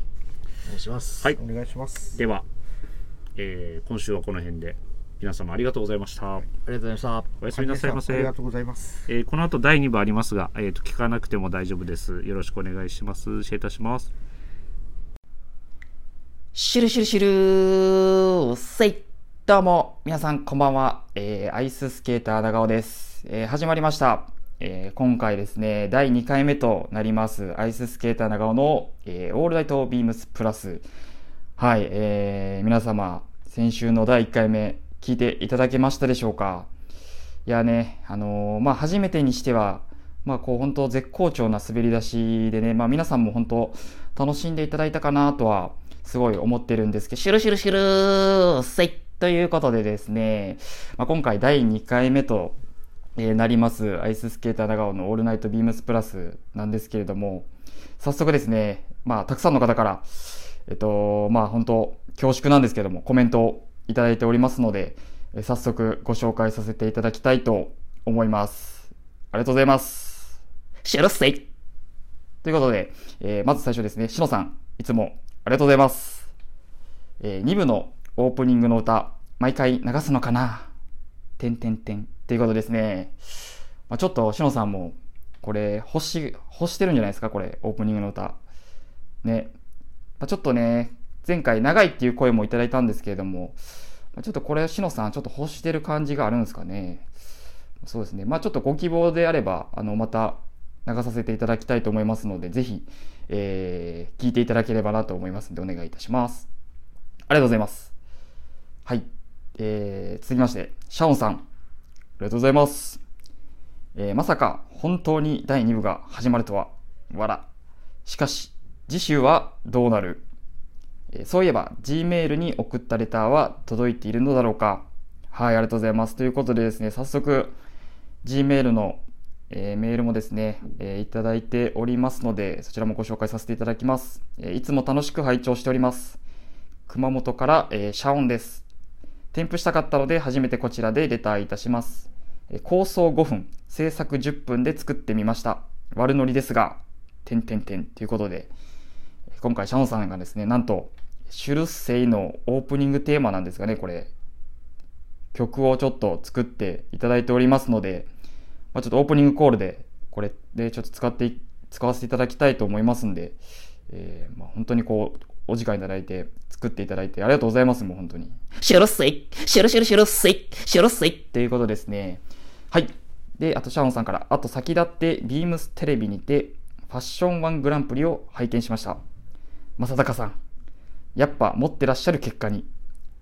お願いします。はい。お願いします。では、えー今週はこの辺で皆様ありがとうございました。ありがとうございましたおやすみなさいませ。ありがとうございますえーこの後第2部ありますが、えーと聞かなくても大丈夫です。よろしくお願いします。シェイタします。シュルシュルシュルせいどうも、皆さんこんばんは。えー、アイススケーター長尾です。えー、始まりました。えー、今回ですね、第2回目となります、アイススケーター長尾の、えー、オールライトビームスプラス。はい、えー、皆様、先週の第1回目、聞いていただけましたでしょうか。いやね、あのーまあ、初めてにしては、まあ、こう、本当絶好調な滑り出しでね、まあ、皆さんも本当、楽しんでいただいたかなとは、すごい思ってるんですけど、シュルシュルシュルせいということでですね、まあ、今回第2回目と、えーなります、アイススケーター長尾のオールナイトビームスプラスなんですけれども、早速ですね、まあ、たくさんの方から、えっと、まあ、本当恐縮なんですけども、コメントをいただいておりますので、えー早速ご紹介させていただきたいと思います。ありがとうございます。シュルせいということで、えーまず最初ですね、しのさん、いつもありがとうございます。え2部のオープニングの歌、毎回流すのかな？てんてんてん。ということですね。まあ、ちょっと、しのさんも、これ、欲し、欲してるんじゃないですか？これ、オープニングの歌。ね。まあ、ちょっとね、前回長いっていう声もいただいたんですけれども、ちょっとこれ、しのさん、ちょっと欲してる感じがあるんですかね。そうですね。まあちょっとご希望であれば、あの、また流させていただきたいと思いますので、ぜひ、えー、聞いていただければなと思いますので、お願いいたします。ありがとうございます。はい。えー、続きまして、シャオンさん。ありがとうございます。えー、まさか、本当に第2部が始まるとは、わら。しかし、次週はどうなるそういえば、Gmail に送ったレターは届いているのだろうかはい、ありがとうございます。ということでですね、早速、Gmail の、えーメールもですね、えーいただいておりますので、そちらもご紹介させていただきます。えーいつも楽しく拝聴しております。熊本から、えーシャオンです。添付したかったので、初めてこちらでレターいたします。えー構想5分、制作10分で作ってみました。悪ノリですが、点点点ということで、今回シャオンさんがですね、なんと、シュルッセイのオープニングテーマなんですがね、これ。曲をちょっと作っていただいておりますので、まあ、ちょっとオープニングコールで、これでちょっと使ってい、使わせていただきたいと思いますんで、えーまあ、本当にこう、お時間いただいて、作っていただいてありがとうございます、もう本当に。シュルスイシュルシュルシュルスイシュルスイということですね。はい。で、あとシャオンさんから、あと先立ってビームステレビにて、ファッションワングランプリを拝見しました。正隆さん、やっぱ持ってらっしゃる結果に、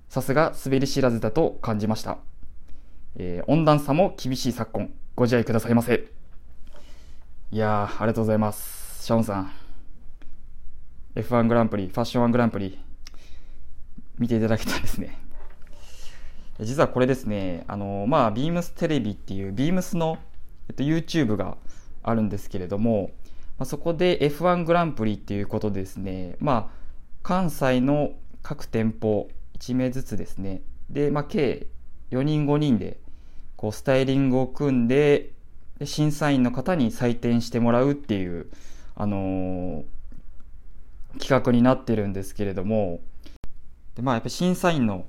さすが滑り知らずだと感じました。えー温暖差も厳しい昨今、ご自愛くださいませ。いやー、ありがとうございます。シャオンさん。F1 グランプリ、ファッションワングランプリ、見ていただけたんですね。実はこれですね、あの、まあ、ビームステレビっていう、ビームスの、えっと、YouTube があるんですけれども、まあ、そこで F1 グランプリっていうことでですね、まあ、関西の各店舗1名ずつですね、で、まあ、計4人5人で、こう、スタイリングを組んで、で審査員の方に採点してもらうっていう、あのー企画になってるんですけれども、で、まあ、やっぱり審査員の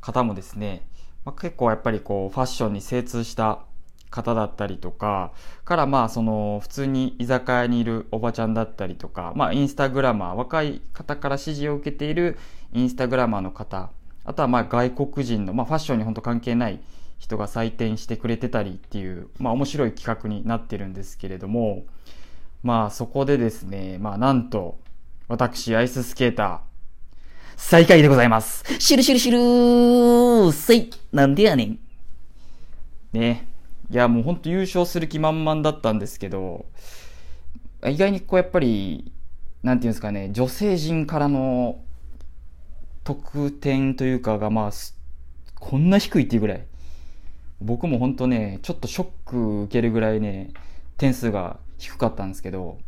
方もですね、まあ、結構やっぱりこうファッションに精通した方だったりとかからまあその普通に居酒屋にいるおばちゃんだったりとかまあインスタグラマー若い方から支持を受けているインスタグラマーの方あとはまあ外国人のまあファッションに本当関係ない人が採点してくれてたりっていうまあ面白い企画になってるんですけれどもまあそこでですねまあなんと私アイススケーター最下位でございますシュルシュルシュルスイなんでやねん。ね。いや、もうほんと優勝する気満々だったんですけど、意外にこうやっぱり、なんていうんですかね、女性陣からの得点というかが、まあ、こんな低いっていうぐらい、僕も本当ね、ちょっとショック受けるぐらいね、点数が低かったんですけど、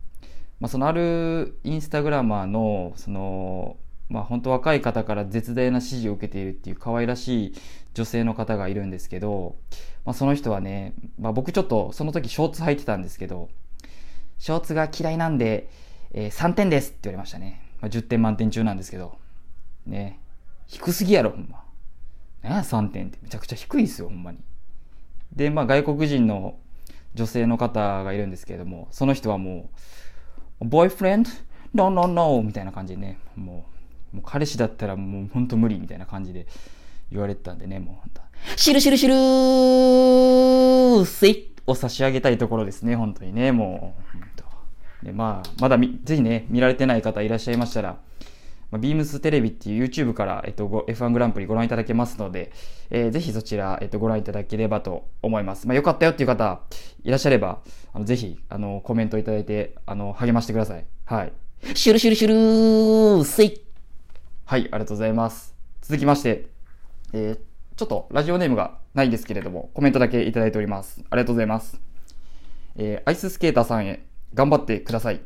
まあ、そのあるインスタグラマーの、その、まあ本当若い方から絶大な支持を受けているっていう可愛らしい女性の方がいるんですけど、まあその人はね、まあ僕ちょっとその時ショーツ履いてたんですけど、ショーツが嫌いなんで、えー3点ですって言われましたね。まあ10点満点中なんですけど、ね、低すぎやろほんま。ね3点ってめちゃくちゃ低いですよほんまに。で、まあ外国人の女性の方がいるんですけれども、その人はもう、ボーイフレンド ?No, no, no! みたいな感じでね、もう、もう彼氏だったらもう本当無理みたいな感じで言われてたんでね、もう本当シルシルシュルスイッを差し上げたいところですね、本当にね、もう。で、まあ、まだぜひね、見られてない方いらっしゃいましたら、まあ、ビームステレビっていう YouTube から、えっと、F1 グランプリご覧いただけますので、えーぜひそちら、えっと、ご覧いただければと思います。まあ、よかったよっていう方いらっしゃれば、あのぜひ、あの、コメントいただいて、あの、励ましてください。はい。シュルシュルシュルースイはい、ありがとうございます。続きまして、えーちょっとラジオネームがないですけれども、コメントだけいただいております。ありがとうございます。えーアイススケーターさんへ、頑張ってください。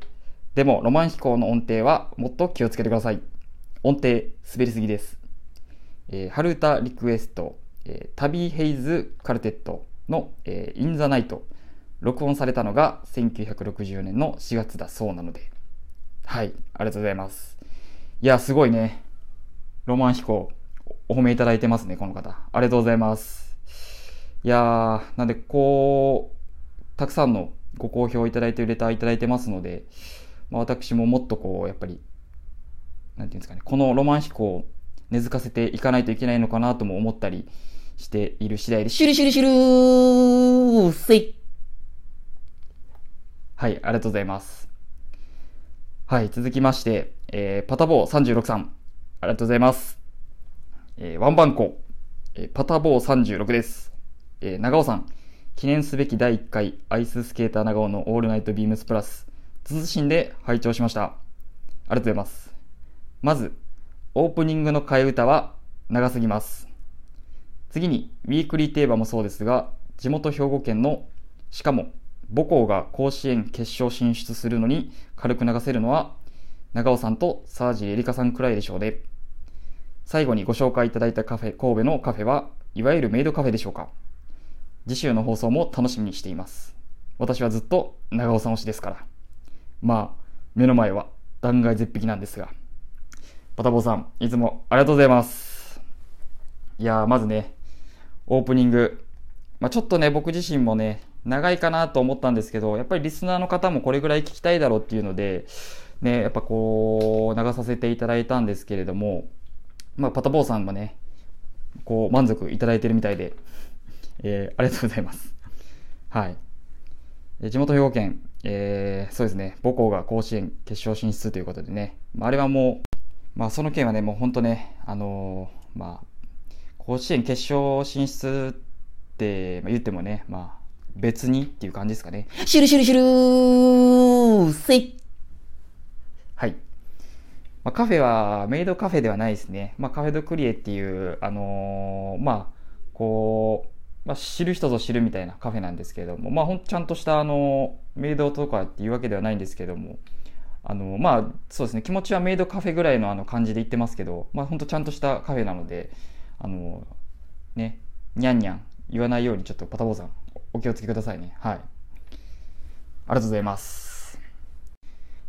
でも、ロマン飛行の音程はもっと気をつけてください。音程、滑りすぎです。えー、春歌リクエスト、えータビーヘイズカルテットの、えー、インザナイト、録音されたのが1960年の4月だそうなので、はい、ありがとうございます。いや、すごいね。ロマン飛行、お褒めいただいてますね、この方。ありがとうございます。いやー、なんで、こう、たくさんのご好評いただいて、レターいただいてますので、まあ、私ももっとこう、やっぱり、なんていうんですかね、このロマン飛行を根付かせていかないといけないのかなとも思ったりしている次第で、シュルシュルシュルーせい。はい、ありがとうございます。はい、続きまして、えーパタボー36さん、ありがとうございます。えーワンバンコ、えーパタボー36です。えー長尾さん、記念すべき第1回アイススケーター長尾のオールナイトビームスプラス、謹んで拝聴しました。ありがとうございます。まず、オープニングの替え歌は長すぎます。次に、ウィークリーテーマもそうですが、地元兵庫県の、しかも、母校が甲子園決勝進出するのに軽く流せるのは、長尾さんと沢尻エリカさんくらいでしょうね。最後にご紹介いただいたカフェ、神戸のカフェは、いわゆるメイドカフェでしょうか。次週の放送も楽しみにしています。私はずっと長尾さん推しですから。まあ、目の前は断崖絶壁なんですが。パタボーさん、いつもありがとうございます。いやー、まずね、オープニング。まあ、ちょっとね、僕自身もね、長いかなと思ったんですけど、やっぱりリスナーの方もこれぐらい聞きたいだろうっていうので、ね、やっぱこう、流させていただいたんですけれども、まあ、パタボーさんもね、こう、満足いただいてるみたいで、えーありがとうございます。はい。えー地元兵庫県、えーそうですね、母校が甲子園決勝進出ということでね、まあ、あれはもう、まあ、その件はね、もう本当ね、あのーまあ、甲子園決勝進出って、まあ、言ってもね、まあ、別にっていう感じですかね。シュルシュルシュルせ。い。まあ、カフェは、メイドカフェではないですね。まあ、カフェドクリエっていう、あのーまあ、こう、まあ、知る人ぞ知るみたいなカフェなんですけれども、まあ、ほんちゃんとした、あのメイドとかっていうわけではないんですけども、あのまあ、そうですね、気持ちはメイドカフェぐらいのあの感じで言ってますけど、まあ、ほんとちゃんとしたカフェなので、あのね、にゃんにゃん言わないようにちょっとパタボーさん、お気をつけくださいね。はい。ありがとうございます。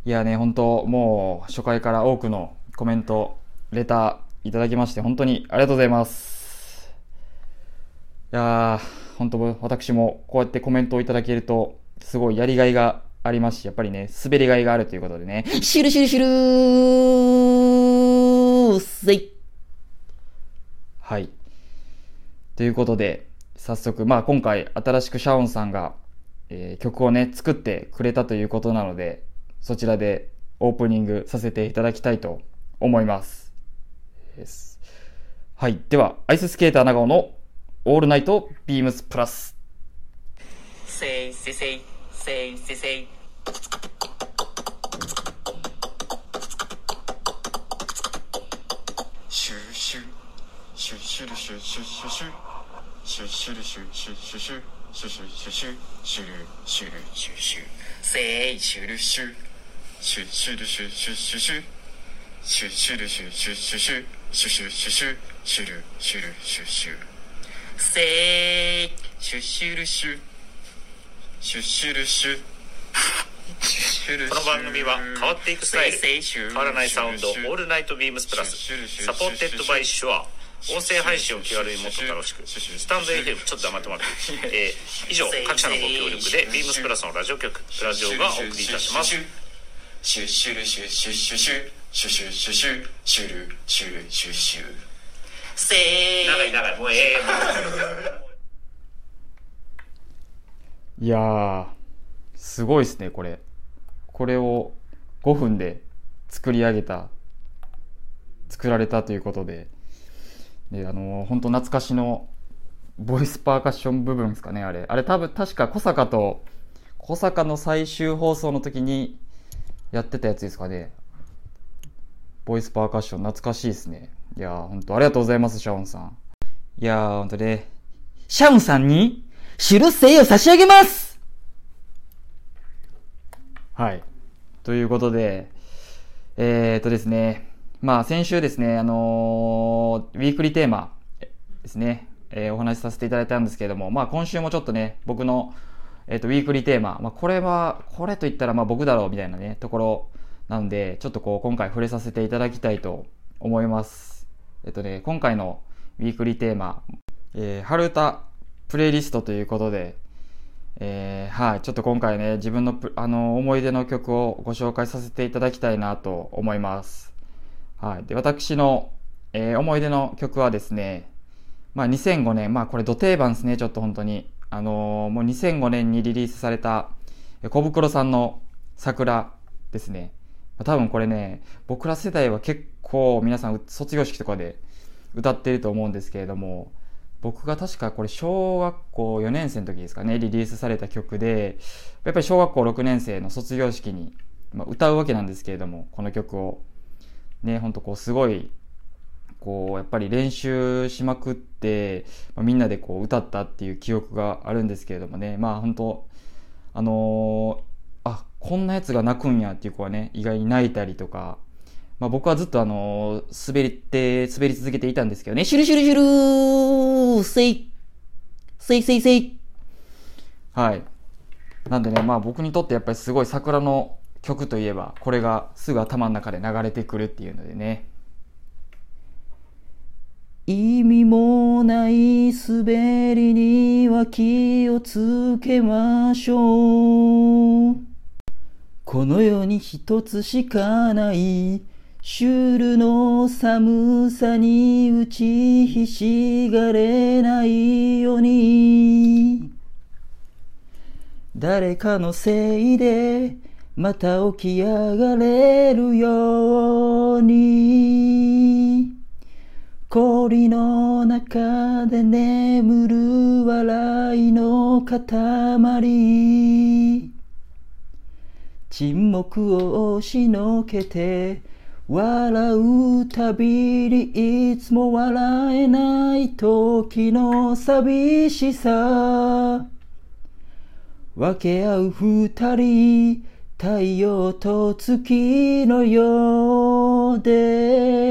いやね、本当もう初回から多くのコメント、レターいただきまして、本当にありがとうございます。いやー、本当私もこうやってコメントをいただけると、すごいやりがいがありますし、やっぱりね、滑りがいがあるということでね、シュルシュルシュルせい。はい。ということで、早速、まあ今回新しくシャオンさんが、えー曲をね、作ってくれたということなので、そちらでオープニングさせていただきたいと思います。はい。では、アイススケーター長尾のオールナイトビームスプラス。せいせいせい、せいせい。せい。シュシュ、シュシュルシュシュシュシュ、シュシュルシュシュシュシュ、シュシュシュシュ、シュルシュルシュシュ、シュシュルシュ。シュシュルシュシュシュシュシュシュルシュシュシュシュシュシュシュシュシュルシュルシュシュせい。シュシュルシュシュシュルシュこの番組は変わっていくスタイル。変わらないサウンドオールナイトビームスプラス。サポーテッドバイシュア音声配信を気軽にもっと楽しくスタンド FM ちょっと黙ってもらって、えー以上各社のご協力でビームスプラスのラジオ局ラジオがお送りいたしますシュッシュルシュッシュッシュシュシュシュシュシュシュルシュルシュシュせー長い長いもうええいやーすごいっすねこれこれを5分で作り上げた作られたということでであの、本当懐かしのボイスパーカッション部分ですかねあれあれ多分確か小坂と小坂の最終放送の時にやってたやつですかね。ボイスパーカッション懐かしいですね。いやー、本当ありがとうございます、シャオンさん。いやー、本当ね、シャウンさんに、シュルせいを差し上げますはい。ということで、えー、っとですね、まあ先週ですね、あのーウィークリーテーマですね、えーお話しさせていただいたんですけれども、まあ今週もちょっとね、僕の、えーと、ウィークリーテーマ、まあこれは、これと言ったらまあ僕だろうみたいなね、ところなんで、ちょっとこう今回触れさせていただきたいと思います。えっとね、今回のウィークリーテーマ、えー、春歌プレイリストということで、えーはい、ちょっと今回ね、自分のあの思い出の曲をご紹介させていただきたいなと思います。はい。で、私の、えー思い出の曲はですね、まあ2005年、まあこれ土定番ですね、ちょっと本当に。あのーもう2005年にリリースされた、小袋さんの桜ですね。多分これね、僕ら世代は結構皆さん卒業式とかで歌ってると思うんですけれども、僕が確かこれ小学校4年生の時ですかね、リリースされた曲で、やっぱり小学校6年生の卒業式に、まあ、歌うわけなんですけれども、この曲を。ね、ほんとこうすごい、こう、やっぱり練習しまくって、まあ、みんなでこう歌ったっていう記憶があるんですけれどもね、まあ本当あのーあ、こんなやつが泣くんやっていう子はね、意外に泣いたりとか、まあ僕はずっとあのー滑りって、滑り続けていたんですけどね、シュルシュルシュルせい。せいせいせい。はい。なんでね、まあ僕にとってやっぱりすごい桜の曲といえば、これがすぐ頭の中で流れてくるっていうのでね。意味もない滑りには気をつけましょう。この世に一つしかないシュールの寒さに打ちひしがれないように誰かのせいでまた起き上がれるように氷の中で眠る笑いの塊。沈黙を押しのけて笑うたびにいつも笑えない時の寂しさ。分け合う二人太陽と月のようで。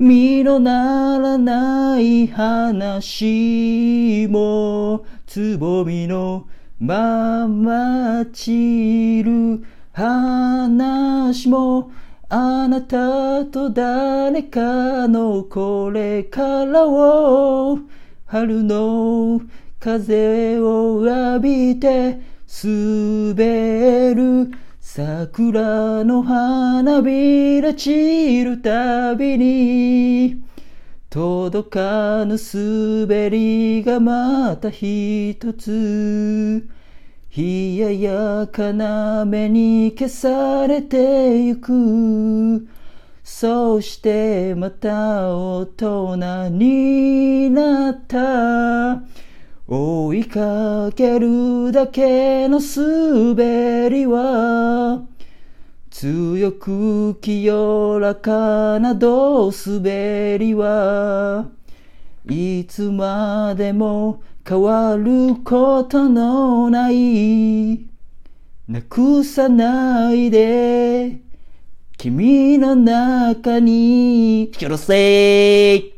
身のならない話もつぼみのまま散る話もあなたと誰かのこれからを春の風を浴びて滑る桜の花びら散るたびに届かぬ滑りがまた一つ冷ややかな目に消されてゆく。そうしてまた大人になった。追いかけるだけの滑りは強く清らかなど滑りはいつまでも変わることのないなくさないで君の中にひょろせ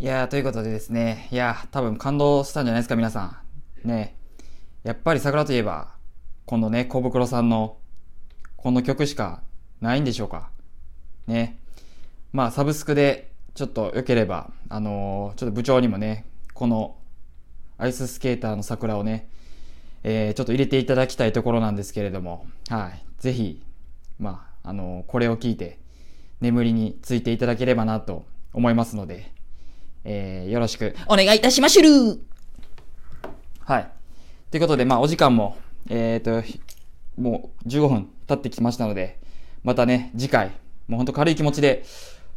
いやー、ということでですね、いや、多分感動したんじゃないですか、皆さん。ね。やっぱり桜といえば、このね、小袋さんの、この曲しかないんでしょうか。ね。まあ、サブスクで、ちょっと良ければ、あのーちょっと部長にもね、この、アイススケーターの桜をね、えーちょっと入れていただきたいところなんですけれども、はい。ぜひ、まあ、あのーこれを聞いて、眠りについていただければなと思いますので、えーよろしくお願いいたしましゅるはい。ということで、まあ、お時間も、えっ、と、ひもう15分経ってきましたので、またね、次回、もうほんと軽い気持ちで、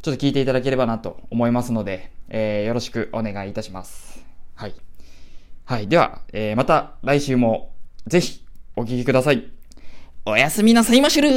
ちょっと聞いていただければなと思いますので、えーよろしくお願いいたします。はい。はい。では、えーまた来週も、ぜひ、お聞きください。おやすみなさいましゅる